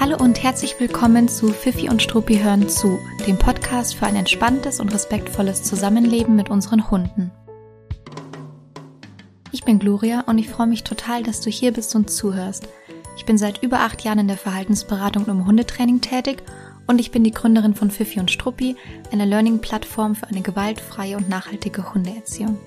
Hallo und herzlich willkommen zu Fifi und Struppi hören zu, dem Podcast für ein entspanntes und respektvolles Zusammenleben mit unseren Hunden. Ich bin Gloria und ich freue mich total, dass du hier bist und zuhörst. Ich bin seit über acht Jahren in der Verhaltensberatung und im Hundetraining tätig und ich bin die Gründerin von Fifi und Struppi, einer Learning-Plattform für eine gewaltfreie und nachhaltige Hundeerziehung.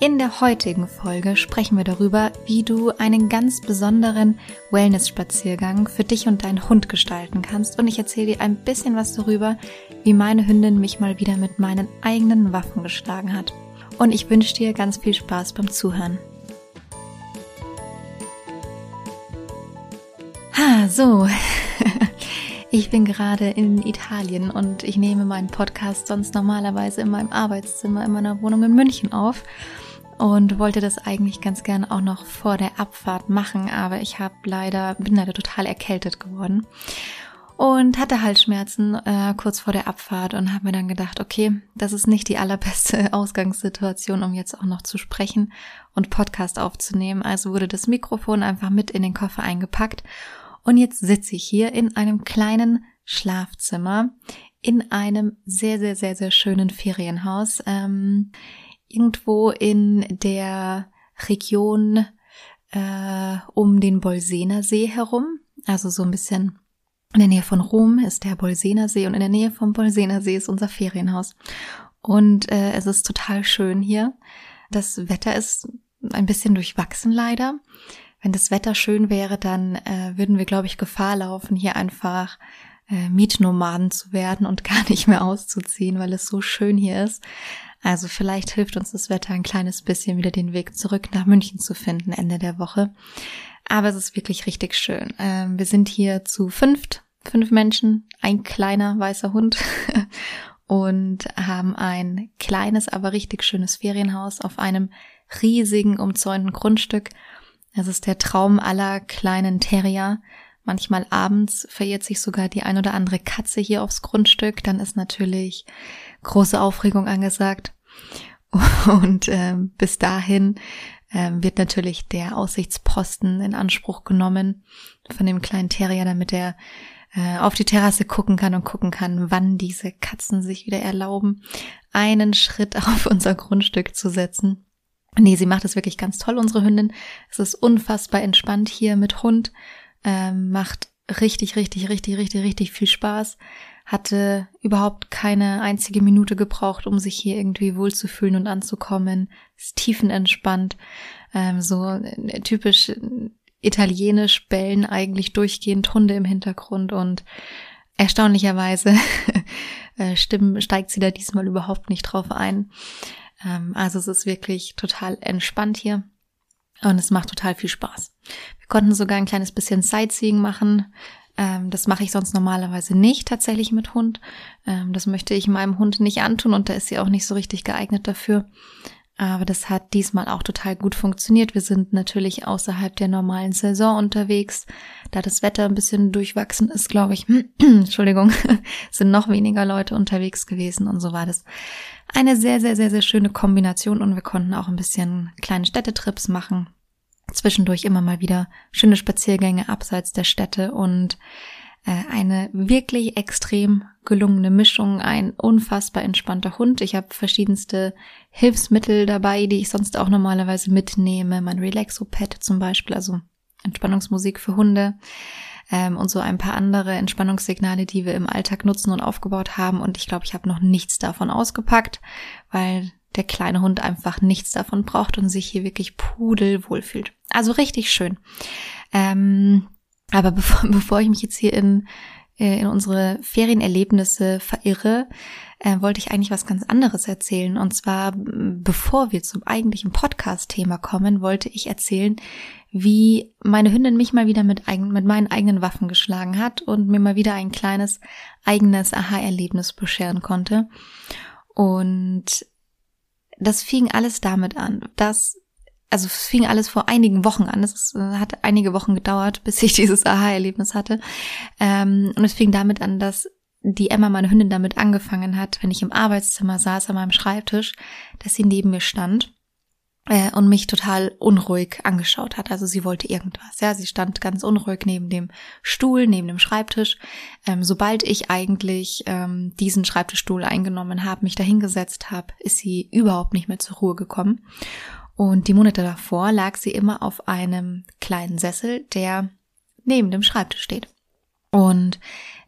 In der heutigen Folge sprechen wir darüber, wie du einen ganz besonderen Wellness-Spaziergang für dich und deinen Hund gestalten kannst. Und ich erzähle dir ein bisschen was darüber, wie meine Hündin mich mal wieder mit meinen eigenen Waffen geschlagen hat. Und ich wünsche dir ganz viel Spaß beim Zuhören. Ha, so. Ich bin gerade in Italien und ich nehme meinen Podcast sonst normalerweise in meinem Arbeitszimmer in meiner Wohnung in München auf und wollte das eigentlich ganz gerne auch noch vor der Abfahrt machen, aber ich habe leider bin leider total erkältet geworden und hatte Halsschmerzen äh, kurz vor der Abfahrt und habe mir dann gedacht, okay, das ist nicht die allerbeste Ausgangssituation, um jetzt auch noch zu sprechen und Podcast aufzunehmen. Also wurde das Mikrofon einfach mit in den Koffer eingepackt und jetzt sitze ich hier in einem kleinen Schlafzimmer in einem sehr, sehr, sehr, sehr schönen Ferienhaus. Ähm, irgendwo in der Region äh, um den Bolsener See herum. Also so ein bisschen in der Nähe von Rom ist der Bolsener See und in der Nähe vom Bolsener See ist unser Ferienhaus. Und äh, es ist total schön hier. Das Wetter ist ein bisschen durchwachsen leider. Wenn das Wetter schön wäre, dann äh, würden wir, glaube ich, Gefahr laufen, hier einfach äh, Mietnomaden zu werden und gar nicht mehr auszuziehen, weil es so schön hier ist. Also vielleicht hilft uns das Wetter ein kleines bisschen wieder den Weg zurück nach München zu finden Ende der Woche. Aber es ist wirklich richtig schön. Ähm, wir sind hier zu fünft, fünf Menschen, ein kleiner weißer Hund und haben ein kleines, aber richtig schönes Ferienhaus auf einem riesigen umzäunten Grundstück. Es ist der Traum aller kleinen Terrier. Manchmal abends verirrt sich sogar die ein oder andere Katze hier aufs Grundstück. Dann ist natürlich große Aufregung angesagt. Und ähm, bis dahin ähm, wird natürlich der Aussichtsposten in Anspruch genommen von dem kleinen Terrier, damit er äh, auf die Terrasse gucken kann und gucken kann, wann diese Katzen sich wieder erlauben, einen Schritt auf unser Grundstück zu setzen. Nee, sie macht es wirklich ganz toll, unsere Hündin. Es ist unfassbar entspannt hier mit Hund. Ähm, macht richtig, richtig, richtig, richtig, richtig viel Spaß hatte überhaupt keine einzige Minute gebraucht, um sich hier irgendwie wohlzufühlen und anzukommen. Ist tiefenentspannt, ähm, so äh, typisch italienisch bellen eigentlich durchgehend Hunde im Hintergrund und erstaunlicherweise äh, stimmen, steigt sie da diesmal überhaupt nicht drauf ein. Ähm, also es ist wirklich total entspannt hier. Und es macht total viel Spaß. Wir konnten sogar ein kleines bisschen Sightseeing machen. Ähm, das mache ich sonst normalerweise nicht tatsächlich mit Hund. Ähm, das möchte ich meinem Hund nicht antun und da ist sie auch nicht so richtig geeignet dafür. Aber das hat diesmal auch total gut funktioniert. Wir sind natürlich außerhalb der normalen Saison unterwegs. Da das Wetter ein bisschen durchwachsen ist, glaube ich, Entschuldigung, sind noch weniger Leute unterwegs gewesen und so war das eine sehr, sehr, sehr, sehr schöne Kombination und wir konnten auch ein bisschen kleine Städtetrips machen zwischendurch immer mal wieder schöne Spaziergänge abseits der Städte und äh, eine wirklich extrem gelungene Mischung, ein unfassbar entspannter Hund. Ich habe verschiedenste Hilfsmittel dabei, die ich sonst auch normalerweise mitnehme. Mein Relaxo-Pad zum Beispiel, also Entspannungsmusik für Hunde ähm, und so ein paar andere Entspannungssignale, die wir im Alltag nutzen und aufgebaut haben. Und ich glaube, ich habe noch nichts davon ausgepackt, weil der kleine Hund einfach nichts davon braucht und sich hier wirklich pudelwohl fühlt. Also richtig schön. Ähm, aber bevor, bevor ich mich jetzt hier in, äh, in unsere Ferienerlebnisse verirre, äh, wollte ich eigentlich was ganz anderes erzählen. Und zwar, bevor wir zum eigentlichen Podcast-Thema kommen, wollte ich erzählen, wie meine Hündin mich mal wieder mit, eigen, mit meinen eigenen Waffen geschlagen hat und mir mal wieder ein kleines eigenes Aha-Erlebnis bescheren konnte. Und das fing alles damit an, dass also es fing alles vor einigen Wochen an. Es hat einige Wochen gedauert, bis ich dieses Aha-Erlebnis hatte. Ähm, und es fing damit an, dass die Emma, meine Hündin, damit angefangen hat, wenn ich im Arbeitszimmer saß an meinem Schreibtisch, dass sie neben mir stand. Äh, und mich total unruhig angeschaut hat. Also sie wollte irgendwas. Ja, sie stand ganz unruhig neben dem Stuhl, neben dem Schreibtisch. Ähm, sobald ich eigentlich ähm, diesen Schreibtischstuhl eingenommen habe, mich dahingesetzt habe, ist sie überhaupt nicht mehr zur Ruhe gekommen. Und die Monate davor lag sie immer auf einem kleinen Sessel, der neben dem Schreibtisch steht. Und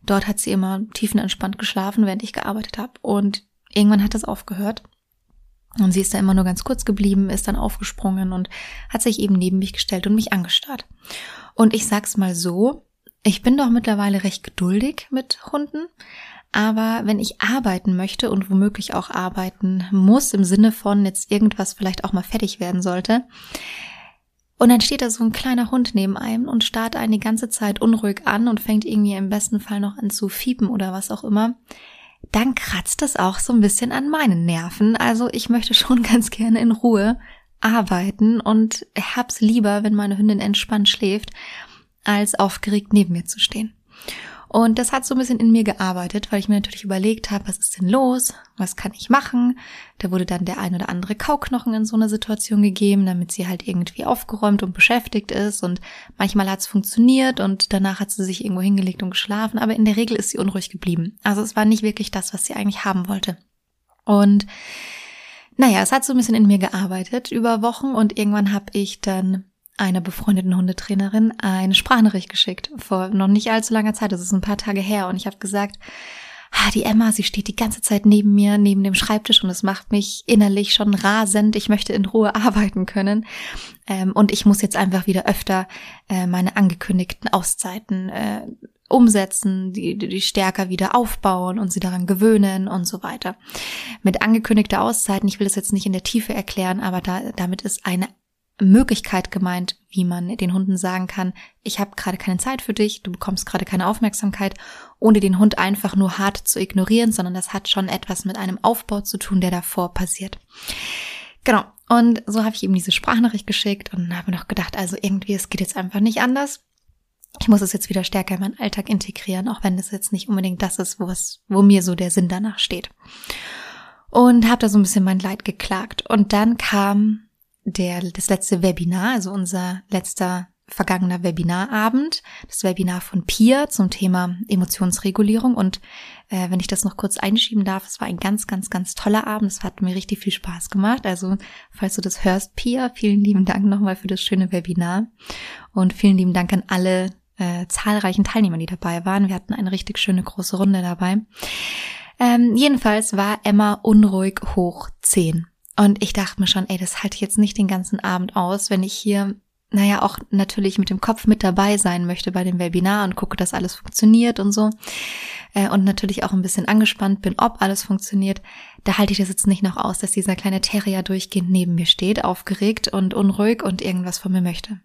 dort hat sie immer tiefenentspannt geschlafen, während ich gearbeitet habe. Und irgendwann hat das aufgehört. Und sie ist da immer nur ganz kurz geblieben, ist dann aufgesprungen und hat sich eben neben mich gestellt und mich angestarrt. Und ich sag's mal so, ich bin doch mittlerweile recht geduldig mit Hunden, aber wenn ich arbeiten möchte und womöglich auch arbeiten muss, im Sinne von jetzt irgendwas vielleicht auch mal fertig werden sollte, und dann steht da so ein kleiner Hund neben einem und starrt einen die ganze Zeit unruhig an und fängt irgendwie im besten Fall noch an zu fiepen oder was auch immer, dann kratzt das auch so ein bisschen an meinen Nerven. Also ich möchte schon ganz gerne in Ruhe arbeiten und hab's lieber, wenn meine Hündin entspannt schläft, als aufgeregt neben mir zu stehen. Und das hat so ein bisschen in mir gearbeitet, weil ich mir natürlich überlegt habe, was ist denn los? Was kann ich machen? Da wurde dann der ein oder andere Kauknochen in so einer Situation gegeben, damit sie halt irgendwie aufgeräumt und beschäftigt ist. Und manchmal hat es funktioniert und danach hat sie sich irgendwo hingelegt und geschlafen. Aber in der Regel ist sie unruhig geblieben. Also es war nicht wirklich das, was sie eigentlich haben wollte. Und naja, es hat so ein bisschen in mir gearbeitet über Wochen und irgendwann habe ich dann einer befreundeten Hundetrainerin eine Sprachnachricht geschickt vor noch nicht allzu langer Zeit. Das ist ein paar Tage her und ich habe gesagt, ah, die Emma, sie steht die ganze Zeit neben mir, neben dem Schreibtisch und es macht mich innerlich schon rasend. Ich möchte in Ruhe arbeiten können ähm, und ich muss jetzt einfach wieder öfter äh, meine angekündigten Auszeiten äh, umsetzen, die, die stärker wieder aufbauen und sie daran gewöhnen und so weiter. Mit angekündigter Auszeiten, ich will das jetzt nicht in der Tiefe erklären, aber da, damit ist eine Möglichkeit gemeint, wie man den Hunden sagen kann, ich habe gerade keine Zeit für dich, du bekommst gerade keine Aufmerksamkeit, ohne den Hund einfach nur hart zu ignorieren, sondern das hat schon etwas mit einem Aufbau zu tun, der davor passiert. Genau. Und so habe ich ihm diese Sprachnachricht geschickt und habe noch gedacht, also irgendwie, es geht jetzt einfach nicht anders. Ich muss es jetzt wieder stärker in meinen Alltag integrieren, auch wenn das jetzt nicht unbedingt das ist, wo, es, wo mir so der Sinn danach steht. Und habe da so ein bisschen mein Leid geklagt. Und dann kam der, das letzte Webinar, also unser letzter vergangener Webinarabend, das Webinar von Pia zum Thema Emotionsregulierung. Und äh, wenn ich das noch kurz einschieben darf, es war ein ganz, ganz, ganz toller Abend. Es hat mir richtig viel Spaß gemacht. Also, falls du das hörst, Pia, vielen lieben Dank nochmal für das schöne Webinar. Und vielen lieben Dank an alle äh, zahlreichen Teilnehmer, die dabei waren. Wir hatten eine richtig schöne große Runde dabei. Ähm, jedenfalls war Emma unruhig hoch zehn. Und ich dachte mir schon, ey, das halte ich jetzt nicht den ganzen Abend aus, wenn ich hier, naja, auch natürlich mit dem Kopf mit dabei sein möchte bei dem Webinar und gucke, dass alles funktioniert und so. Äh, und natürlich auch ein bisschen angespannt bin, ob alles funktioniert. Da halte ich das jetzt nicht noch aus, dass dieser kleine Terrier durchgehend neben mir steht, aufgeregt und unruhig und irgendwas von mir möchte.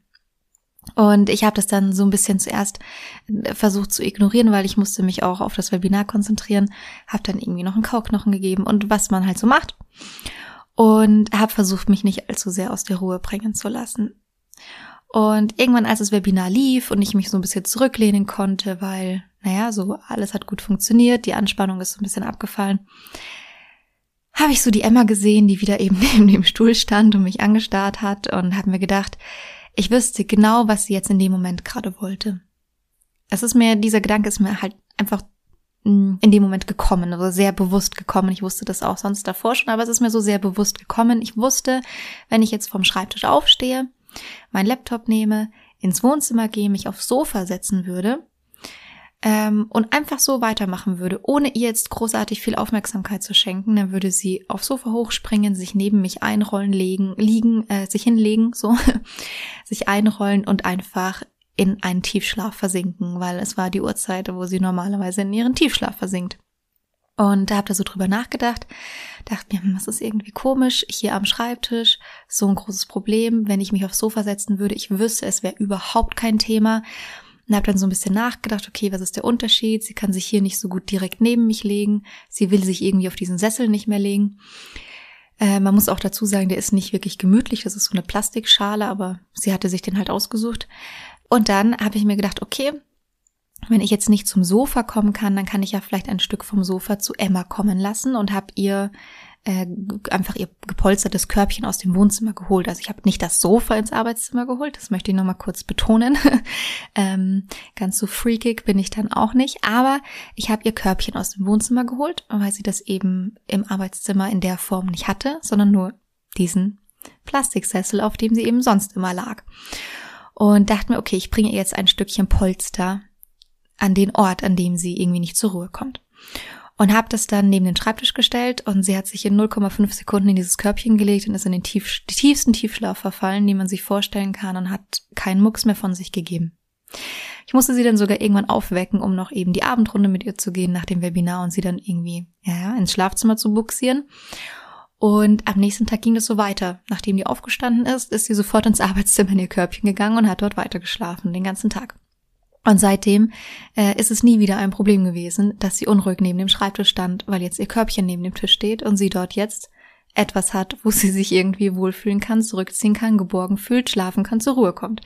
Und ich habe das dann so ein bisschen zuerst äh, versucht zu ignorieren, weil ich musste mich auch auf das Webinar konzentrieren, habe dann irgendwie noch einen Kauknochen gegeben und was man halt so macht und habe versucht, mich nicht allzu sehr aus der Ruhe bringen zu lassen. Und irgendwann, als das Webinar lief und ich mich so ein bisschen zurücklehnen konnte, weil, naja, so alles hat gut funktioniert, die Anspannung ist so ein bisschen abgefallen, habe ich so die Emma gesehen, die wieder eben neben dem Stuhl stand und mich angestarrt hat und habe mir gedacht, ich wüsste genau, was sie jetzt in dem Moment gerade wollte. Es ist mir, dieser Gedanke ist mir halt einfach in dem Moment gekommen, also sehr bewusst gekommen. Ich wusste das auch sonst davor schon, aber es ist mir so sehr bewusst gekommen. Ich wusste, wenn ich jetzt vom Schreibtisch aufstehe, meinen Laptop nehme, ins Wohnzimmer gehe, mich aufs Sofa setzen würde ähm, und einfach so weitermachen würde, ohne ihr jetzt großartig viel Aufmerksamkeit zu schenken, dann würde sie aufs Sofa hochspringen, sich neben mich einrollen, legen, liegen, äh, sich hinlegen, so, sich einrollen und einfach in einen Tiefschlaf versinken, weil es war die Uhrzeit, wo sie normalerweise in ihren Tiefschlaf versinkt. Und da habt ihr so drüber nachgedacht, dachte mir, hm, was ist irgendwie komisch, hier am Schreibtisch, so ein großes Problem, wenn ich mich aufs Sofa setzen würde, ich wüsste, es wäre überhaupt kein Thema. Und habe dann so ein bisschen nachgedacht, okay, was ist der Unterschied? Sie kann sich hier nicht so gut direkt neben mich legen, sie will sich irgendwie auf diesen Sessel nicht mehr legen. Äh, man muss auch dazu sagen, der ist nicht wirklich gemütlich, das ist so eine Plastikschale, aber sie hatte sich den halt ausgesucht. Und dann habe ich mir gedacht, okay, wenn ich jetzt nicht zum Sofa kommen kann, dann kann ich ja vielleicht ein Stück vom Sofa zu Emma kommen lassen und habe ihr äh, einfach ihr gepolstertes Körbchen aus dem Wohnzimmer geholt. Also ich habe nicht das Sofa ins Arbeitszimmer geholt, das möchte ich nochmal kurz betonen. ähm, ganz so freakig bin ich dann auch nicht. Aber ich habe ihr Körbchen aus dem Wohnzimmer geholt, weil sie das eben im Arbeitszimmer in der Form nicht hatte, sondern nur diesen Plastiksessel, auf dem sie eben sonst immer lag. Und dachte mir, okay, ich bringe ihr jetzt ein Stückchen Polster an den Ort, an dem sie irgendwie nicht zur Ruhe kommt. Und habe das dann neben den Schreibtisch gestellt und sie hat sich in 0,5 Sekunden in dieses Körbchen gelegt und ist in den tief, tiefsten Tiefschlaf verfallen, die man sich vorstellen kann und hat keinen Mucks mehr von sich gegeben. Ich musste sie dann sogar irgendwann aufwecken, um noch eben die Abendrunde mit ihr zu gehen nach dem Webinar und sie dann irgendwie ja, ins Schlafzimmer zu buxieren. Und am nächsten Tag ging das so weiter. Nachdem die aufgestanden ist, ist sie sofort ins Arbeitszimmer in ihr Körbchen gegangen und hat dort weitergeschlafen, den ganzen Tag. Und seitdem äh, ist es nie wieder ein Problem gewesen, dass sie unruhig neben dem Schreibtisch stand, weil jetzt ihr Körbchen neben dem Tisch steht und sie dort jetzt etwas hat, wo sie sich irgendwie wohlfühlen kann, zurückziehen kann, geborgen fühlt, schlafen kann, zur Ruhe kommt.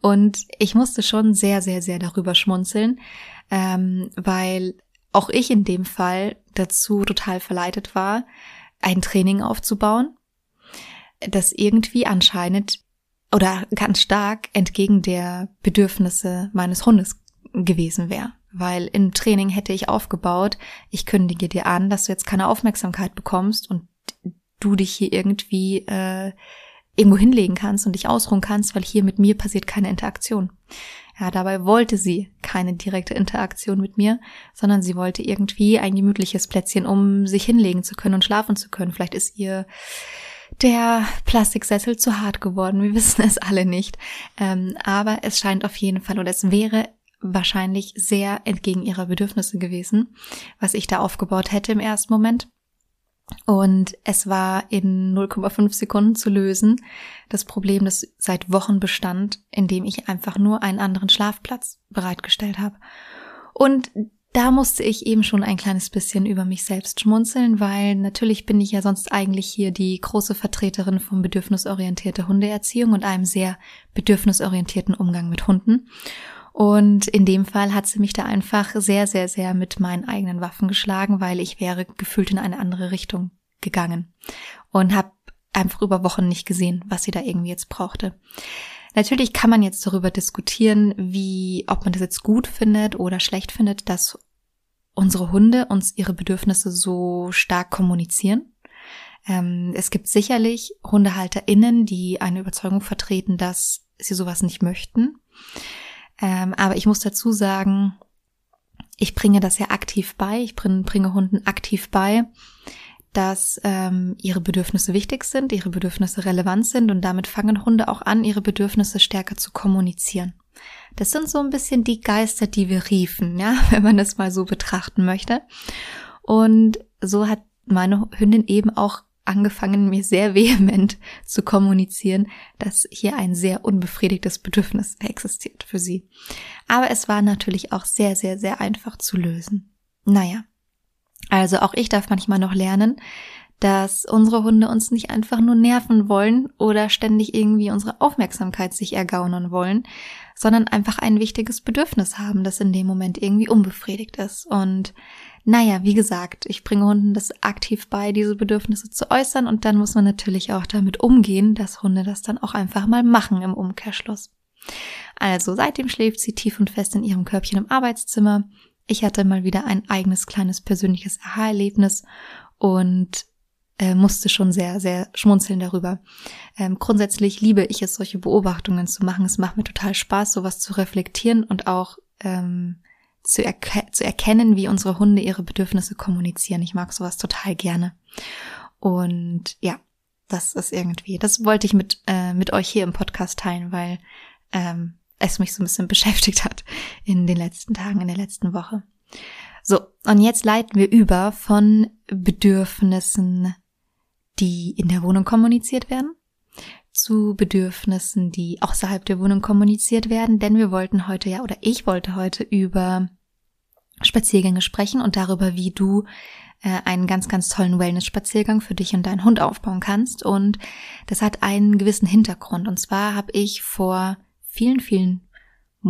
Und ich musste schon sehr, sehr, sehr darüber schmunzeln, ähm, weil auch ich in dem Fall dazu total verleitet war, ein Training aufzubauen, das irgendwie anscheinend oder ganz stark entgegen der Bedürfnisse meines Hundes gewesen wäre. Weil im Training hätte ich aufgebaut, ich kündige dir an, dass du jetzt keine Aufmerksamkeit bekommst und du dich hier irgendwie äh, irgendwo hinlegen kannst und dich ausruhen kannst, weil hier mit mir passiert keine Interaktion. Ja, dabei wollte sie keine direkte Interaktion mit mir, sondern sie wollte irgendwie ein gemütliches Plätzchen, um sich hinlegen zu können und schlafen zu können. Vielleicht ist ihr der Plastiksessel zu hart geworden. Wir wissen es alle nicht. Ähm, aber es scheint auf jeden Fall oder es wäre wahrscheinlich sehr entgegen ihrer Bedürfnisse gewesen, was ich da aufgebaut hätte im ersten Moment. Und es war in 0,5 Sekunden zu lösen. Das Problem, das seit Wochen bestand, indem ich einfach nur einen anderen Schlafplatz bereitgestellt habe. Und da musste ich eben schon ein kleines bisschen über mich selbst schmunzeln, weil natürlich bin ich ja sonst eigentlich hier die große Vertreterin von bedürfnisorientierter Hundeerziehung und einem sehr bedürfnisorientierten Umgang mit Hunden. Und in dem Fall hat sie mich da einfach sehr, sehr, sehr mit meinen eigenen Waffen geschlagen, weil ich wäre gefühlt in eine andere Richtung gegangen und habe einfach über Wochen nicht gesehen, was sie da irgendwie jetzt brauchte. Natürlich kann man jetzt darüber diskutieren, wie, ob man das jetzt gut findet oder schlecht findet, dass unsere Hunde uns ihre Bedürfnisse so stark kommunizieren. Ähm, es gibt sicherlich HundehalterInnen, die eine Überzeugung vertreten, dass sie sowas nicht möchten. Ähm, aber ich muss dazu sagen, ich bringe das ja aktiv bei. Ich bringe, bringe Hunden aktiv bei, dass ähm, ihre Bedürfnisse wichtig sind, ihre Bedürfnisse relevant sind und damit fangen Hunde auch an, ihre Bedürfnisse stärker zu kommunizieren. Das sind so ein bisschen die Geister, die wir riefen, ja, wenn man das mal so betrachten möchte. Und so hat meine Hündin eben auch angefangen, mir sehr vehement zu kommunizieren, dass hier ein sehr unbefriedigtes Bedürfnis existiert für sie. Aber es war natürlich auch sehr, sehr, sehr einfach zu lösen. Naja, also auch ich darf manchmal noch lernen, dass unsere Hunde uns nicht einfach nur nerven wollen oder ständig irgendwie unsere Aufmerksamkeit sich ergaunern wollen, sondern einfach ein wichtiges Bedürfnis haben, das in dem Moment irgendwie unbefriedigt ist. Und naja, wie gesagt, ich bringe Hunden das aktiv bei, diese Bedürfnisse zu äußern und dann muss man natürlich auch damit umgehen, dass Hunde das dann auch einfach mal machen im Umkehrschluss. Also seitdem schläft sie tief und fest in ihrem Körbchen im Arbeitszimmer. Ich hatte mal wieder ein eigenes kleines persönliches Aha-Erlebnis und äh, musste schon sehr, sehr schmunzeln darüber. Ähm, grundsätzlich liebe ich es, solche Beobachtungen zu machen. Es macht mir total Spaß, sowas zu reflektieren und auch ähm, zu, erke zu erkennen, wie unsere Hunde ihre Bedürfnisse kommunizieren. Ich mag sowas total gerne. Und ja, das ist irgendwie, das wollte ich mit, äh, mit euch hier im Podcast teilen, weil ähm, es mich so ein bisschen beschäftigt hat in den letzten Tagen, in der letzten Woche. So, und jetzt leiten wir über von Bedürfnissen, die in der Wohnung kommuniziert werden, zu Bedürfnissen, die außerhalb der Wohnung kommuniziert werden, denn wir wollten heute ja, oder ich wollte heute über Spaziergänge sprechen und darüber, wie du äh, einen ganz, ganz tollen Wellness-Spaziergang für dich und deinen Hund aufbauen kannst. Und das hat einen gewissen Hintergrund. Und zwar habe ich vor vielen, vielen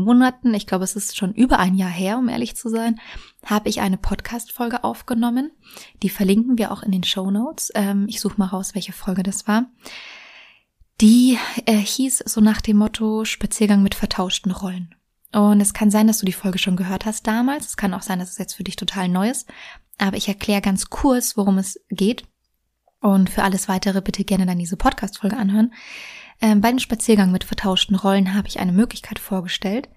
Monaten, ich glaube, es ist schon über ein Jahr her, um ehrlich zu sein, habe ich eine Podcast-Folge aufgenommen. Die verlinken wir auch in den Show Notes. Ähm, ich suche mal raus, welche Folge das war. Die äh, hieß so nach dem Motto Spaziergang mit vertauschten Rollen. Und es kann sein, dass du die Folge schon gehört hast damals. Es kann auch sein, dass es jetzt für dich total neu ist. Aber ich erkläre ganz kurz, worum es geht. Und für alles weitere bitte gerne dann diese Podcast-Folge anhören. Ähm, bei dem Spaziergang mit vertauschten Rollen habe ich eine Möglichkeit vorgestellt,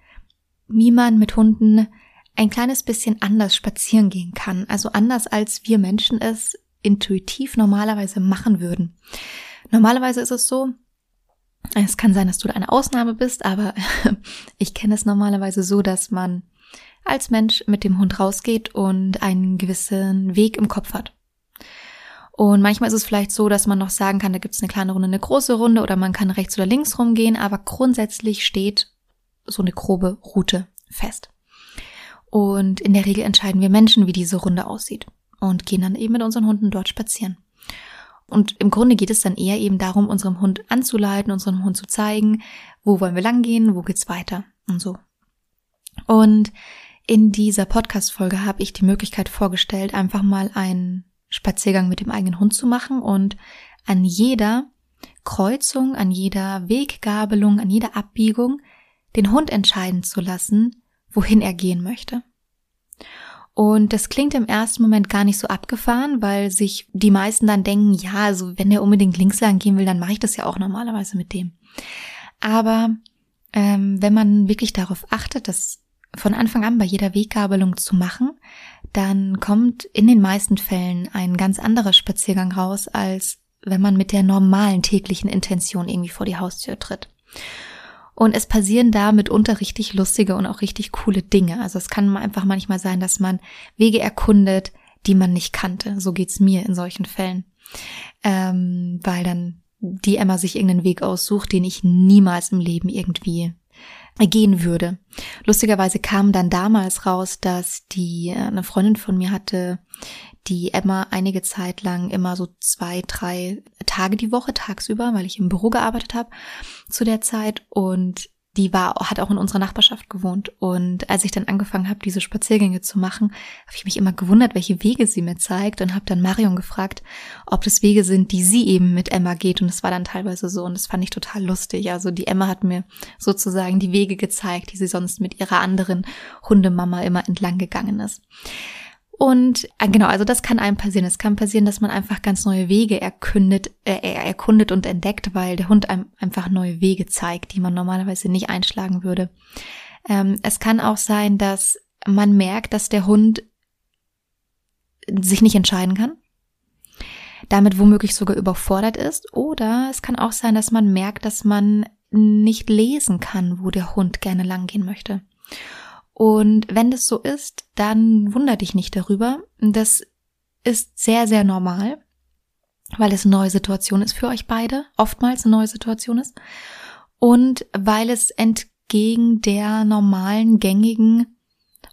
wie man mit Hunden ein kleines bisschen anders spazieren gehen kann. Also anders als wir Menschen es intuitiv normalerweise machen würden. Normalerweise ist es so, es kann sein, dass du eine Ausnahme bist, aber ich kenne es normalerweise so, dass man als Mensch mit dem Hund rausgeht und einen gewissen Weg im Kopf hat. Und manchmal ist es vielleicht so, dass man noch sagen kann, da gibt es eine kleine Runde, eine große Runde oder man kann rechts oder links rumgehen, aber grundsätzlich steht so eine grobe Route fest. Und in der Regel entscheiden wir Menschen, wie diese Runde aussieht und gehen dann eben mit unseren Hunden dort spazieren. Und im Grunde geht es dann eher eben darum, unserem Hund anzuleiten, unserem Hund zu zeigen, wo wollen wir langgehen, wo geht's weiter und so. Und in dieser Podcast-Folge habe ich die Möglichkeit vorgestellt, einfach mal einen Spaziergang mit dem eigenen Hund zu machen und an jeder Kreuzung, an jeder Weggabelung, an jeder Abbiegung den Hund entscheiden zu lassen, wohin er gehen möchte. Und das klingt im ersten Moment gar nicht so abgefahren, weil sich die meisten dann denken, ja, also wenn er unbedingt links lang gehen will, dann mache ich das ja auch normalerweise mit dem. Aber ähm, wenn man wirklich darauf achtet, das von Anfang an bei jeder Weggabelung zu machen, dann kommt in den meisten Fällen ein ganz anderer Spaziergang raus, als wenn man mit der normalen täglichen Intention irgendwie vor die Haustür tritt. Und es passieren da mitunter richtig lustige und auch richtig coole Dinge. Also es kann einfach manchmal sein, dass man Wege erkundet, die man nicht kannte. So geht's mir in solchen Fällen. Ähm, weil dann die Emma sich irgendeinen Weg aussucht, den ich niemals im Leben irgendwie gehen würde. Lustigerweise kam dann damals raus, dass die äh, eine Freundin von mir hatte, die Emma einige Zeit lang immer so zwei, drei Tage die Woche tagsüber, weil ich im Büro gearbeitet habe zu der Zeit und die war, hat auch in unserer Nachbarschaft gewohnt. Und als ich dann angefangen habe, diese Spaziergänge zu machen, habe ich mich immer gewundert, welche Wege sie mir zeigt und habe dann Marion gefragt, ob das Wege sind, die sie eben mit Emma geht. Und es war dann teilweise so und das fand ich total lustig. Also die Emma hat mir sozusagen die Wege gezeigt, die sie sonst mit ihrer anderen Hundemama immer entlang gegangen ist. Und äh, genau, also das kann einem passieren. Es kann passieren, dass man einfach ganz neue Wege erkundet, äh, erkundet und entdeckt, weil der Hund einem einfach neue Wege zeigt, die man normalerweise nicht einschlagen würde. Ähm, es kann auch sein, dass man merkt, dass der Hund sich nicht entscheiden kann, damit womöglich sogar überfordert ist. Oder es kann auch sein, dass man merkt, dass man nicht lesen kann, wo der Hund gerne langgehen möchte. Und wenn das so ist, dann wunder dich nicht darüber. Das ist sehr, sehr normal, weil es eine neue Situation ist für euch beide, oftmals eine neue Situation ist. Und weil es entgegen der normalen, gängigen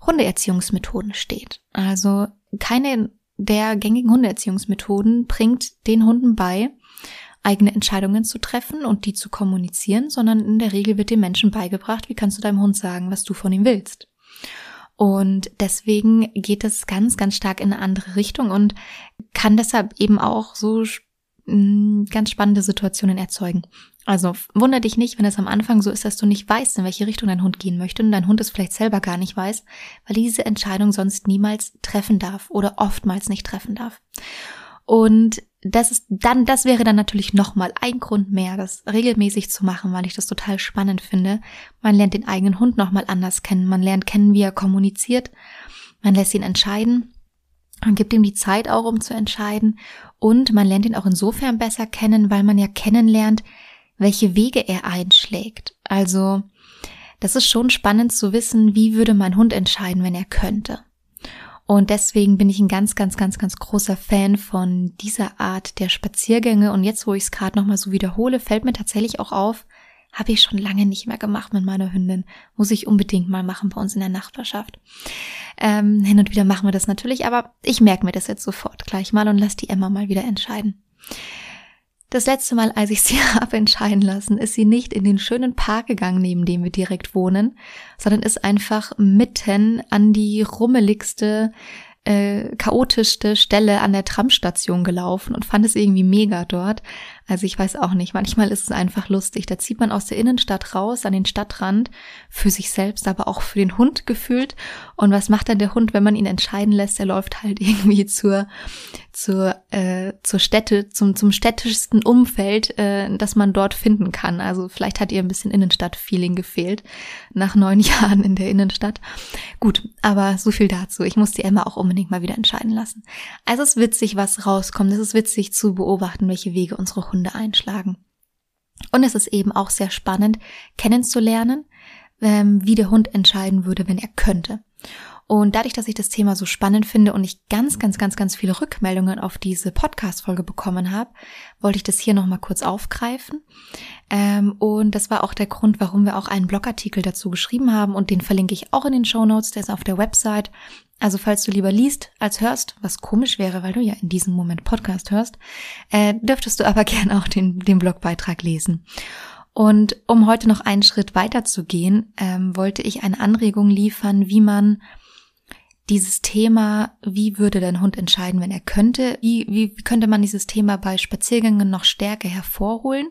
Hundeerziehungsmethoden steht. Also keine der gängigen Hundeerziehungsmethoden bringt den Hunden bei, eigene Entscheidungen zu treffen und die zu kommunizieren, sondern in der Regel wird dem Menschen beigebracht, wie kannst du deinem Hund sagen, was du von ihm willst. Und deswegen geht es ganz, ganz stark in eine andere Richtung und kann deshalb eben auch so mm, ganz spannende Situationen erzeugen. Also wunder dich nicht, wenn es am Anfang so ist, dass du nicht weißt, in welche Richtung dein Hund gehen möchte und dein Hund es vielleicht selber gar nicht weiß, weil diese Entscheidung sonst niemals treffen darf oder oftmals nicht treffen darf. Und das ist dann, das wäre dann natürlich nochmal ein Grund mehr, das regelmäßig zu machen, weil ich das total spannend finde. Man lernt den eigenen Hund nochmal anders kennen. Man lernt kennen, wie er kommuniziert. Man lässt ihn entscheiden. Man gibt ihm die Zeit auch, um zu entscheiden. Und man lernt ihn auch insofern besser kennen, weil man ja kennenlernt, welche Wege er einschlägt. Also, das ist schon spannend zu wissen, wie würde mein Hund entscheiden, wenn er könnte. Und deswegen bin ich ein ganz, ganz, ganz, ganz großer Fan von dieser Art der Spaziergänge. Und jetzt, wo ich es gerade nochmal so wiederhole, fällt mir tatsächlich auch auf, habe ich schon lange nicht mehr gemacht mit meiner Hündin. Muss ich unbedingt mal machen bei uns in der Nachbarschaft. Ähm, hin und wieder machen wir das natürlich, aber ich merke mir das jetzt sofort gleich mal und lass die Emma mal wieder entscheiden. Das letzte Mal, als ich sie habe entscheiden lassen, ist sie nicht in den schönen Park gegangen, neben dem wir direkt wohnen, sondern ist einfach mitten an die rummeligste, äh, chaotischste Stelle an der Tramstation gelaufen und fand es irgendwie mega dort. Also ich weiß auch nicht, manchmal ist es einfach lustig. Da zieht man aus der Innenstadt raus an den Stadtrand für sich selbst, aber auch für den Hund gefühlt. Und was macht dann der Hund, wenn man ihn entscheiden lässt? Er läuft halt irgendwie zur zur äh, zur Städte, zum zum städtischsten Umfeld, äh, das man dort finden kann. Also vielleicht hat ihr ein bisschen Innenstadt-Feeling gefehlt nach neun Jahren in der Innenstadt. Gut, aber so viel dazu. Ich muss die Emma auch unbedingt mal wieder entscheiden lassen. Also es ist witzig, was rauskommt. Es ist witzig zu beobachten, welche Wege unsere Hunde Hunde einschlagen. Und es ist eben auch sehr spannend, kennenzulernen, ähm, wie der Hund entscheiden würde, wenn er könnte. Und dadurch, dass ich das Thema so spannend finde und ich ganz, ganz, ganz, ganz viele Rückmeldungen auf diese Podcast-Folge bekommen habe, wollte ich das hier nochmal kurz aufgreifen. Ähm, und das war auch der Grund, warum wir auch einen Blogartikel dazu geschrieben haben und den verlinke ich auch in den Show Notes. Der ist auf der Website. Also falls du lieber liest als hörst, was komisch wäre, weil du ja in diesem Moment Podcast hörst, äh, dürftest du aber gerne auch den, den Blogbeitrag lesen. Und um heute noch einen Schritt weiter zu gehen, ähm, wollte ich eine Anregung liefern, wie man dieses Thema, wie würde dein Hund entscheiden, wenn er könnte, wie, wie, wie könnte man dieses Thema bei Spaziergängen noch stärker hervorholen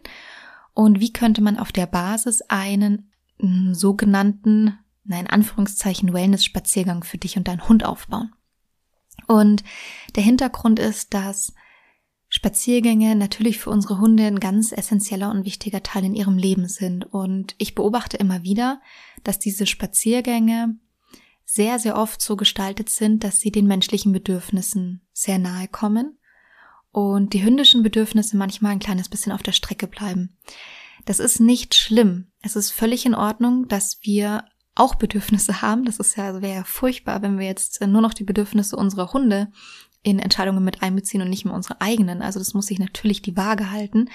und wie könnte man auf der Basis einen m, sogenannten, nein, Anführungszeichen Wellness-Spaziergang für dich und deinen Hund aufbauen. Und der Hintergrund ist, dass Spaziergänge natürlich für unsere Hunde ein ganz essentieller und wichtiger Teil in ihrem Leben sind. Und ich beobachte immer wieder, dass diese Spaziergänge sehr, sehr oft so gestaltet sind, dass sie den menschlichen Bedürfnissen sehr nahe kommen und die hündischen Bedürfnisse manchmal ein kleines bisschen auf der Strecke bleiben. Das ist nicht schlimm. Es ist völlig in Ordnung, dass wir auch Bedürfnisse haben. Das ist ja, wäre ja furchtbar, wenn wir jetzt nur noch die Bedürfnisse unserer Hunde in Entscheidungen mit einbeziehen und nicht mehr unsere eigenen. Also das muss sich natürlich die Waage halten.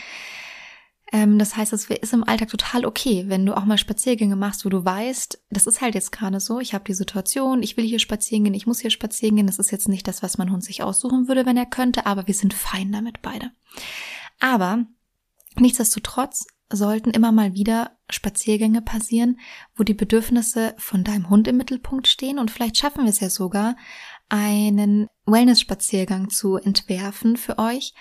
Ähm, das heißt, es ist im Alltag total okay, wenn du auch mal Spaziergänge machst, wo du weißt, das ist halt jetzt gerade so, ich habe die Situation, ich will hier spazieren gehen, ich muss hier spazieren gehen. Das ist jetzt nicht das, was mein Hund sich aussuchen würde, wenn er könnte, aber wir sind fein damit beide. Aber nichtsdestotrotz sollten immer mal wieder Spaziergänge passieren, wo die Bedürfnisse von deinem Hund im Mittelpunkt stehen und vielleicht schaffen wir es ja sogar, einen Wellness-Spaziergang zu entwerfen für euch,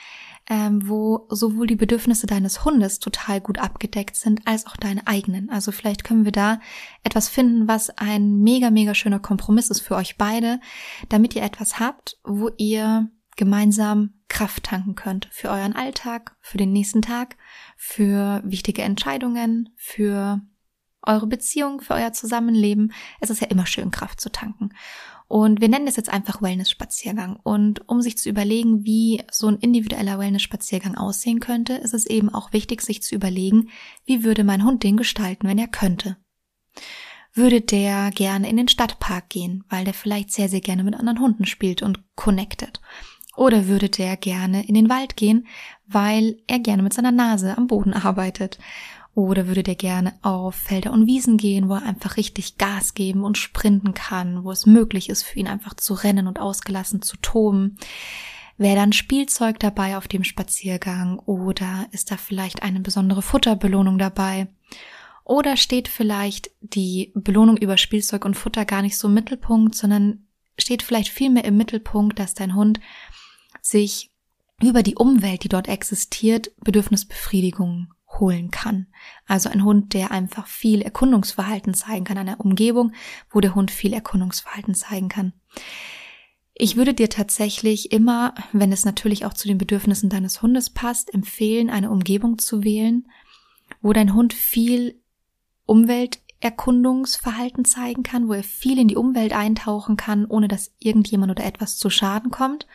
ähm, wo sowohl die Bedürfnisse deines Hundes total gut abgedeckt sind, als auch deine eigenen. Also vielleicht können wir da etwas finden, was ein mega, mega schöner Kompromiss ist für euch beide, damit ihr etwas habt, wo ihr gemeinsam Kraft tanken könnt für euren Alltag, für den nächsten Tag, für wichtige Entscheidungen, für eure Beziehung, für euer Zusammenleben. Es ist ja immer schön, Kraft zu tanken. Und wir nennen das jetzt einfach Wellness-Spaziergang. Und um sich zu überlegen, wie so ein individueller Wellness-Spaziergang aussehen könnte, ist es eben auch wichtig, sich zu überlegen, wie würde mein Hund den gestalten, wenn er könnte. Würde der gerne in den Stadtpark gehen, weil der vielleicht sehr, sehr gerne mit anderen Hunden spielt und connected? Oder würde der gerne in den Wald gehen, weil er gerne mit seiner Nase am Boden arbeitet? Oder würde der gerne auf Felder und Wiesen gehen, wo er einfach richtig Gas geben und sprinten kann, wo es möglich ist für ihn einfach zu rennen und ausgelassen zu toben? Wäre dann Spielzeug dabei auf dem Spaziergang oder ist da vielleicht eine besondere Futterbelohnung dabei? Oder steht vielleicht die Belohnung über Spielzeug und Futter gar nicht so im Mittelpunkt, sondern steht vielleicht vielmehr im Mittelpunkt, dass dein Hund sich über die Umwelt, die dort existiert, Bedürfnisbefriedigung holen kann. Also ein Hund, der einfach viel Erkundungsverhalten zeigen kann, eine Umgebung, wo der Hund viel Erkundungsverhalten zeigen kann. Ich würde dir tatsächlich immer, wenn es natürlich auch zu den Bedürfnissen deines Hundes passt, empfehlen, eine Umgebung zu wählen, wo dein Hund viel Umwelterkundungsverhalten zeigen kann, wo er viel in die Umwelt eintauchen kann, ohne dass irgendjemand oder etwas zu Schaden kommt.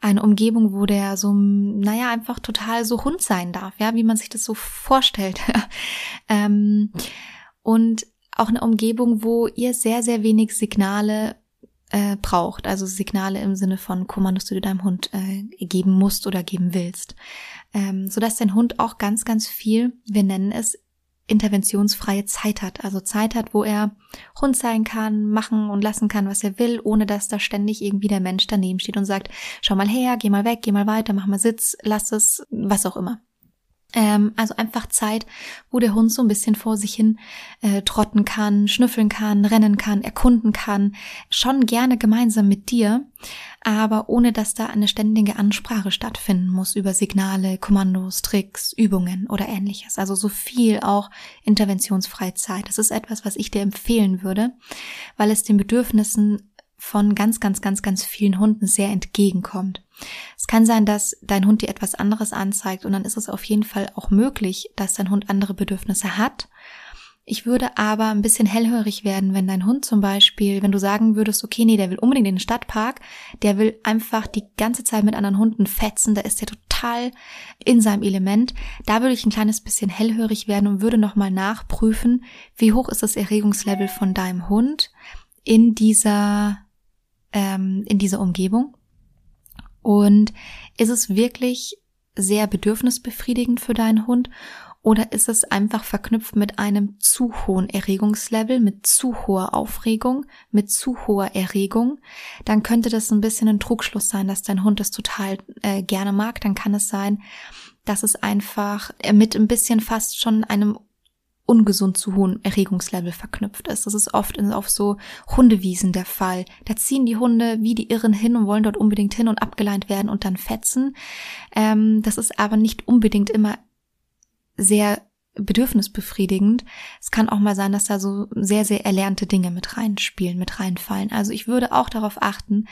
Eine Umgebung, wo der so, naja, einfach total so Hund sein darf, ja, wie man sich das so vorstellt. ähm, und auch eine Umgebung, wo ihr sehr, sehr wenig Signale äh, braucht, also Signale im Sinne von Kommandos, die du deinem Hund äh, geben musst oder geben willst, ähm, so dass dein Hund auch ganz, ganz viel, wir nennen es interventionsfreie Zeit hat. Also Zeit hat, wo er Hund sein kann, machen und lassen kann, was er will, ohne dass da ständig irgendwie der Mensch daneben steht und sagt, schau mal her, geh mal weg, geh mal weiter, mach mal Sitz, lass es, was auch immer. Ähm, also einfach Zeit, wo der Hund so ein bisschen vor sich hin äh, trotten kann, schnüffeln kann, rennen kann, erkunden kann. Schon gerne gemeinsam mit dir, aber ohne dass da eine ständige Ansprache stattfinden muss über Signale, Kommandos, Tricks, Übungen oder ähnliches. Also so viel auch interventionsfreie Zeit. Das ist etwas, was ich dir empfehlen würde, weil es den Bedürfnissen von ganz, ganz, ganz, ganz vielen Hunden sehr entgegenkommt. Es kann sein, dass dein Hund dir etwas anderes anzeigt und dann ist es auf jeden Fall auch möglich, dass dein Hund andere Bedürfnisse hat. Ich würde aber ein bisschen hellhörig werden, wenn dein Hund zum Beispiel, wenn du sagen würdest, okay, nee, der will unbedingt in den Stadtpark, der will einfach die ganze Zeit mit anderen Hunden fetzen, da ist der total in seinem Element. Da würde ich ein kleines bisschen hellhörig werden und würde nochmal nachprüfen, wie hoch ist das Erregungslevel von deinem Hund in dieser ähm, in dieser Umgebung? Und ist es wirklich sehr bedürfnisbefriedigend für deinen Hund oder ist es einfach verknüpft mit einem zu hohen Erregungslevel, mit zu hoher Aufregung, mit zu hoher Erregung? Dann könnte das ein bisschen ein Trugschluss sein, dass dein Hund das total äh, gerne mag. Dann kann es sein, dass es einfach mit ein bisschen fast schon einem ungesund zu hohen Erregungslevel verknüpft ist. Das ist oft auf so Hundewiesen der Fall. Da ziehen die Hunde wie die Irren hin und wollen dort unbedingt hin und abgeleint werden und dann fetzen. Ähm, das ist aber nicht unbedingt immer sehr bedürfnisbefriedigend. Es kann auch mal sein, dass da so sehr, sehr erlernte Dinge mit reinspielen, mit reinfallen. Also ich würde auch darauf achten,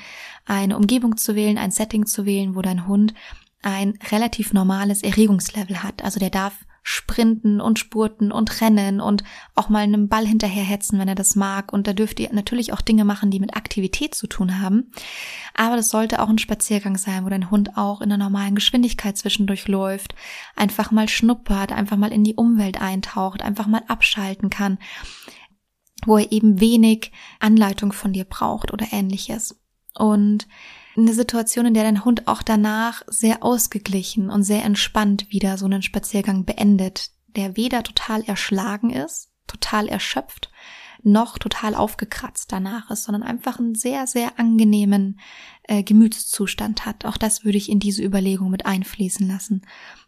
eine Umgebung zu wählen, ein Setting zu wählen, wo dein Hund ein relativ normales Erregungslevel hat. Also der darf sprinten und spurten und rennen und auch mal einem Ball hinterherhetzen, wenn er das mag. Und da dürft ihr natürlich auch Dinge machen, die mit Aktivität zu tun haben. Aber das sollte auch ein Spaziergang sein, wo dein Hund auch in einer normalen Geschwindigkeit zwischendurch läuft, einfach mal schnuppert, einfach mal in die Umwelt eintaucht, einfach mal abschalten kann, wo er eben wenig Anleitung von dir braucht oder ähnliches. Und eine Situation, in der dein Hund auch danach sehr ausgeglichen und sehr entspannt wieder so einen Spaziergang beendet, der weder total erschlagen ist, total erschöpft, noch total aufgekratzt danach ist, sondern einfach einen sehr, sehr angenehmen äh, Gemütszustand hat. Auch das würde ich in diese Überlegung mit einfließen lassen.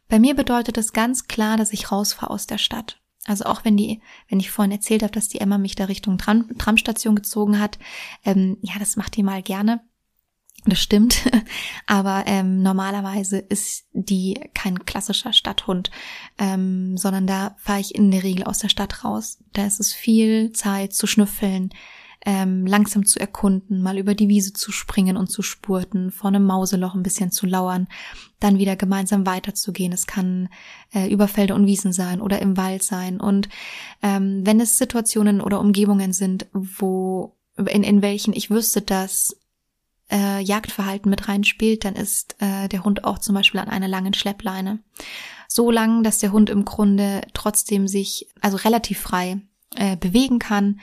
Bei mir bedeutet es ganz klar, dass ich rausfahre aus der Stadt. Also auch wenn die, wenn ich vorhin erzählt habe, dass die Emma mich da Richtung Tram, Tramstation gezogen hat, ähm, ja, das macht die mal gerne. Das stimmt, aber ähm, normalerweise ist die kein klassischer Stadthund, ähm, sondern da fahre ich in der Regel aus der Stadt raus. Da ist es viel Zeit zu schnüffeln, ähm, langsam zu erkunden, mal über die Wiese zu springen und zu spurten, vor einem Mauseloch ein bisschen zu lauern, dann wieder gemeinsam weiterzugehen. Es kann äh, über Felder und Wiesen sein oder im Wald sein. Und ähm, wenn es Situationen oder Umgebungen sind, wo in, in welchen ich wüsste, dass äh, Jagdverhalten mit reinspielt, dann ist äh, der Hund auch zum Beispiel an einer langen Schleppleine. So lang, dass der Hund im Grunde trotzdem sich, also relativ frei äh, bewegen kann,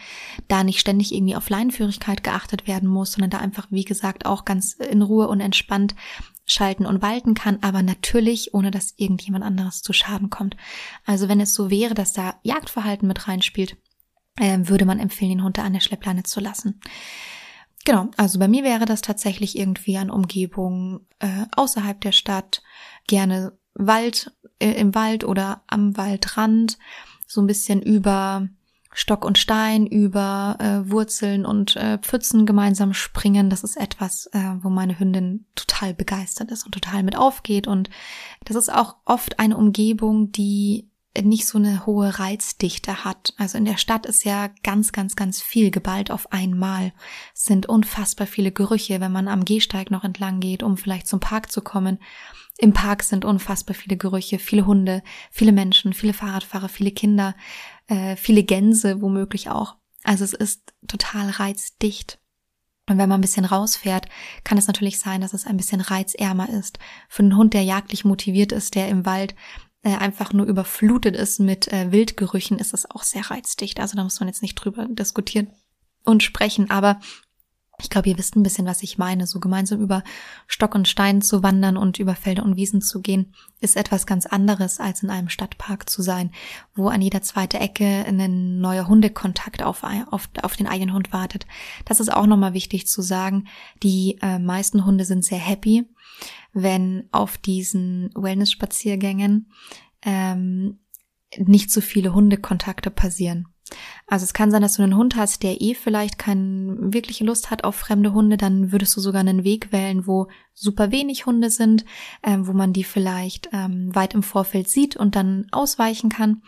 da nicht ständig irgendwie auf Leinenführigkeit geachtet werden muss, sondern da einfach, wie gesagt, auch ganz in Ruhe und entspannt schalten und walten kann, aber natürlich ohne dass irgendjemand anderes zu Schaden kommt. Also wenn es so wäre, dass da Jagdverhalten mit reinspielt, äh, würde man empfehlen, den Hund da an der Schleppleine zu lassen. Genau, also bei mir wäre das tatsächlich irgendwie an Umgebung äh, außerhalb der Stadt, gerne Wald, äh, im Wald oder am Waldrand, so ein bisschen über Stock und Stein, über äh, Wurzeln und äh, Pfützen gemeinsam springen. Das ist etwas, äh, wo meine Hündin total begeistert ist und total mit aufgeht. Und das ist auch oft eine Umgebung, die nicht so eine hohe Reizdichte hat. Also in der Stadt ist ja ganz, ganz, ganz viel geballt auf einmal. Es sind unfassbar viele Gerüche, wenn man am Gehsteig noch entlang geht, um vielleicht zum Park zu kommen. Im Park sind unfassbar viele Gerüche, viele Hunde, viele Menschen, viele Fahrradfahrer, viele Kinder, äh, viele Gänse womöglich auch. Also es ist total reizdicht. Und wenn man ein bisschen rausfährt, kann es natürlich sein, dass es ein bisschen reizärmer ist. Für einen Hund, der jagdlich motiviert ist, der im Wald äh, einfach nur überflutet ist mit äh, Wildgerüchen, ist es auch sehr reizdicht. Also da muss man jetzt nicht drüber diskutieren und sprechen. Aber ich glaube, ihr wisst ein bisschen, was ich meine. So gemeinsam über Stock und Stein zu wandern und über Felder und Wiesen zu gehen, ist etwas ganz anderes, als in einem Stadtpark zu sein, wo an jeder zweite Ecke ein neuer Hundekontakt auf, auf, auf den eigenen Hund wartet. Das ist auch nochmal wichtig zu sagen. Die äh, meisten Hunde sind sehr happy wenn auf diesen Wellness-Spaziergängen ähm, nicht so viele Hundekontakte passieren. Also es kann sein, dass du einen Hund hast, der eh vielleicht keine wirkliche Lust hat auf fremde Hunde, dann würdest du sogar einen Weg wählen, wo super wenig Hunde sind, ähm, wo man die vielleicht ähm, weit im Vorfeld sieht und dann ausweichen kann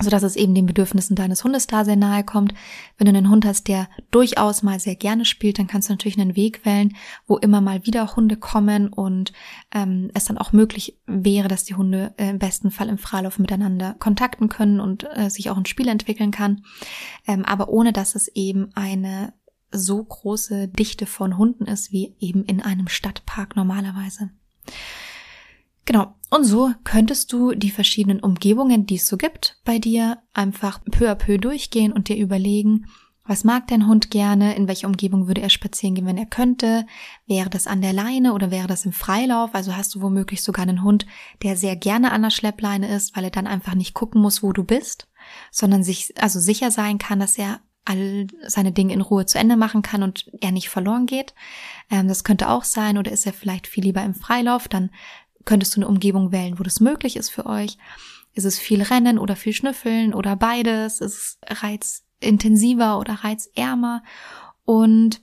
so dass es eben den Bedürfnissen deines Hundes da sehr nahe kommt. Wenn du einen Hund hast, der durchaus mal sehr gerne spielt, dann kannst du natürlich einen Weg wählen, wo immer mal wieder Hunde kommen und ähm, es dann auch möglich wäre, dass die Hunde äh, im besten Fall im Freilauf miteinander kontakten können und äh, sich auch ein Spiel entwickeln kann, ähm, aber ohne dass es eben eine so große Dichte von Hunden ist wie eben in einem Stadtpark normalerweise. Genau. Und so könntest du die verschiedenen Umgebungen, die es so gibt, bei dir einfach peu à peu durchgehen und dir überlegen, was mag dein Hund gerne? In welcher Umgebung würde er spazieren gehen, wenn er könnte? Wäre das an der Leine oder wäre das im Freilauf? Also hast du womöglich sogar einen Hund, der sehr gerne an der Schleppleine ist, weil er dann einfach nicht gucken muss, wo du bist, sondern sich also sicher sein kann, dass er all seine Dinge in Ruhe zu Ende machen kann und er nicht verloren geht. Ähm, das könnte auch sein. Oder ist er vielleicht viel lieber im Freilauf? Dann könntest du eine Umgebung wählen, wo das möglich ist für euch. Ist es viel Rennen oder viel Schnüffeln oder beides? Ist es reizintensiver oder reizärmer? Und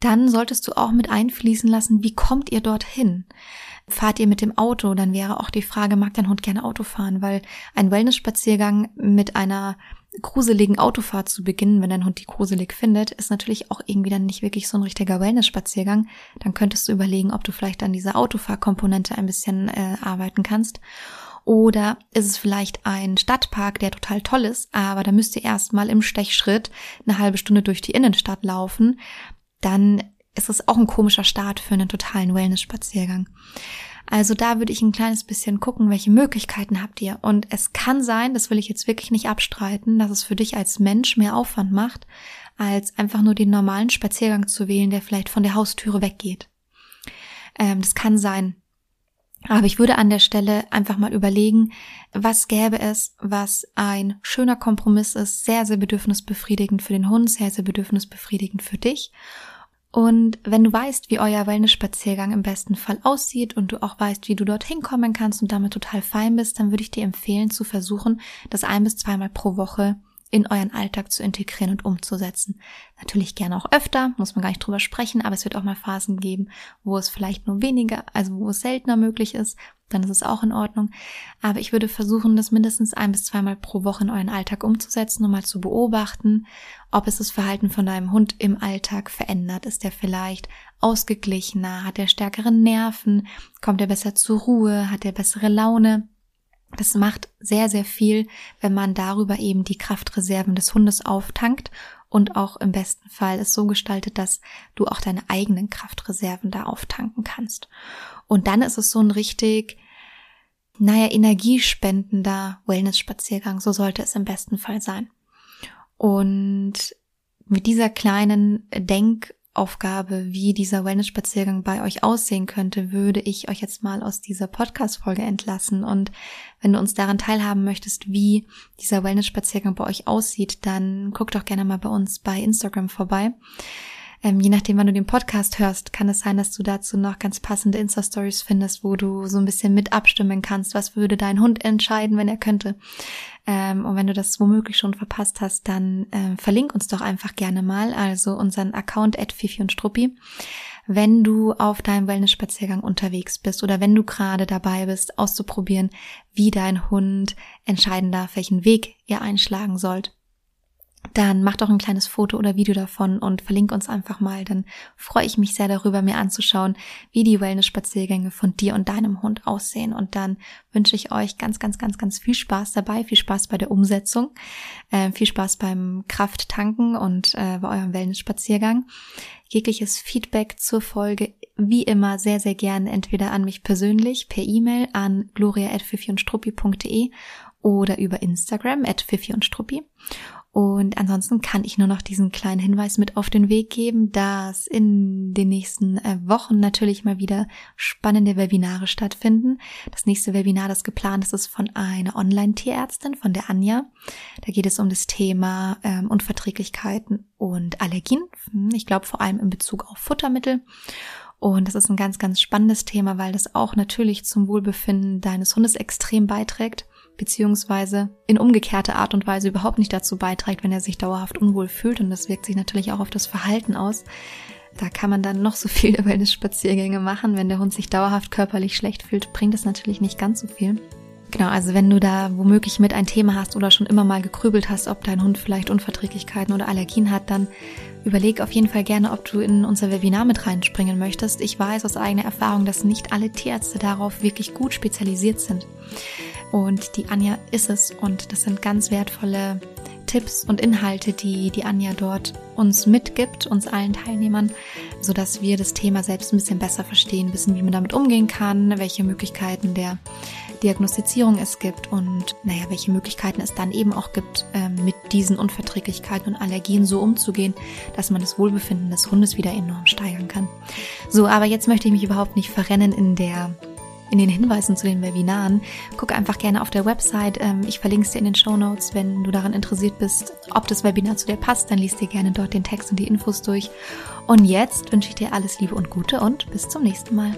dann solltest du auch mit einfließen lassen, wie kommt ihr dorthin? Fahrt ihr mit dem Auto? Dann wäre auch die Frage, mag dein Hund gerne Auto fahren? Weil ein Wellness-Spaziergang mit einer gruseligen Autofahrt zu beginnen, wenn dein Hund die gruselig findet, ist natürlich auch irgendwie dann nicht wirklich so ein richtiger Wellness-Spaziergang. Dann könntest du überlegen, ob du vielleicht an dieser Autofahrkomponente ein bisschen äh, arbeiten kannst. Oder ist es vielleicht ein Stadtpark, der total toll ist, aber da müsst ihr erstmal im Stechschritt eine halbe Stunde durch die Innenstadt laufen. Dann ist es auch ein komischer Start für einen totalen Wellness-Spaziergang. Also da würde ich ein kleines bisschen gucken, welche Möglichkeiten habt ihr. Und es kann sein, das will ich jetzt wirklich nicht abstreiten, dass es für dich als Mensch mehr Aufwand macht, als einfach nur den normalen Spaziergang zu wählen, der vielleicht von der Haustüre weggeht. Ähm, das kann sein. Aber ich würde an der Stelle einfach mal überlegen, was gäbe es, was ein schöner Kompromiss ist, sehr, sehr bedürfnisbefriedigend für den Hund, sehr, sehr bedürfnisbefriedigend für dich und wenn du weißt, wie euer Wellness-Spaziergang im besten Fall aussieht und du auch weißt, wie du dorthin kommen kannst und damit total fein bist, dann würde ich dir empfehlen, zu versuchen, das ein bis zweimal pro Woche in euren Alltag zu integrieren und umzusetzen. Natürlich gerne auch öfter, muss man gar nicht drüber sprechen, aber es wird auch mal Phasen geben, wo es vielleicht nur weniger, also wo es seltener möglich ist, dann ist es auch in Ordnung. Aber ich würde versuchen, das mindestens ein bis zweimal pro Woche in euren Alltag umzusetzen, um mal zu beobachten, ob es das Verhalten von deinem Hund im Alltag verändert. Ist er vielleicht ausgeglichener? Hat er stärkere Nerven? Kommt er besser zur Ruhe? Hat er bessere Laune? Das macht sehr, sehr viel, wenn man darüber eben die Kraftreserven des Hundes auftankt und auch im besten Fall es so gestaltet, dass du auch deine eigenen Kraftreserven da auftanken kannst. Und dann ist es so ein richtig, naja, energiespendender Wellness-Spaziergang. So sollte es im besten Fall sein. Und mit dieser kleinen Denk- Aufgabe, wie dieser Wellness-Spaziergang bei euch aussehen könnte, würde ich euch jetzt mal aus dieser Podcast-Folge entlassen. Und wenn du uns daran teilhaben möchtest, wie dieser Wellness-Spaziergang bei euch aussieht, dann guck doch gerne mal bei uns bei Instagram vorbei. Ähm, je nachdem, wann du den Podcast hörst, kann es sein, dass du dazu noch ganz passende Insta-Stories findest, wo du so ein bisschen mit abstimmen kannst. Was würde dein Hund entscheiden, wenn er könnte? Ähm, und wenn du das womöglich schon verpasst hast, dann äh, verlink uns doch einfach gerne mal, also unseren Account at Fifi und Struppi wenn du auf deinem Wellness-Spaziergang unterwegs bist oder wenn du gerade dabei bist, auszuprobieren, wie dein Hund entscheiden darf, welchen Weg ihr einschlagen sollt dann mach doch ein kleines Foto oder Video davon und verlink uns einfach mal. Dann freue ich mich sehr darüber, mir anzuschauen, wie die Wellness-Spaziergänge von dir und deinem Hund aussehen. Und dann wünsche ich euch ganz, ganz, ganz, ganz viel Spaß dabei, viel Spaß bei der Umsetzung, äh, viel Spaß beim Krafttanken und äh, bei eurem Wellness-Spaziergang. Jegliches Feedback zur Folge wie immer sehr, sehr gerne entweder an mich persönlich per E-Mail an gloria.fifiundstruppi.de oder über Instagram at Fifi und Struppi. Und ansonsten kann ich nur noch diesen kleinen Hinweis mit auf den Weg geben, dass in den nächsten äh, Wochen natürlich mal wieder spannende Webinare stattfinden. Das nächste Webinar, das geplant ist, ist von einer Online-Tierärztin, von der Anja. Da geht es um das Thema ähm, Unverträglichkeiten und Allergien. Hm, ich glaube vor allem in Bezug auf Futtermittel. Und das ist ein ganz, ganz spannendes Thema, weil das auch natürlich zum Wohlbefinden deines Hundes extrem beiträgt beziehungsweise in umgekehrter Art und Weise überhaupt nicht dazu beiträgt, wenn er sich dauerhaft unwohl fühlt. Und das wirkt sich natürlich auch auf das Verhalten aus. Da kann man dann noch so viele Wellness-Spaziergänge machen. Wenn der Hund sich dauerhaft körperlich schlecht fühlt, bringt es natürlich nicht ganz so viel. Genau, also wenn du da womöglich mit ein Thema hast oder schon immer mal gekrübelt hast, ob dein Hund vielleicht Unverträglichkeiten oder Allergien hat, dann überleg auf jeden Fall gerne, ob du in unser Webinar mit reinspringen möchtest. Ich weiß aus eigener Erfahrung, dass nicht alle Tierärzte darauf wirklich gut spezialisiert sind. Und die Anja ist es und das sind ganz wertvolle Tipps und Inhalte, die die Anja dort uns mitgibt, uns allen Teilnehmern, so dass wir das Thema selbst ein bisschen besser verstehen, wissen, wie man damit umgehen kann, welche Möglichkeiten der Diagnostizierung es gibt und naja, welche Möglichkeiten es dann eben auch gibt, äh, mit diesen Unverträglichkeiten und Allergien so umzugehen, dass man das Wohlbefinden des Hundes wieder enorm steigern kann. So, aber jetzt möchte ich mich überhaupt nicht verrennen in der in den Hinweisen zu den Webinaren. Guck einfach gerne auf der Website. Ähm, ich verlinke es dir in den Show Notes, wenn du daran interessiert bist, ob das Webinar zu dir passt. Dann liest dir gerne dort den Text und die Infos durch. Und jetzt wünsche ich dir alles Liebe und Gute und bis zum nächsten Mal.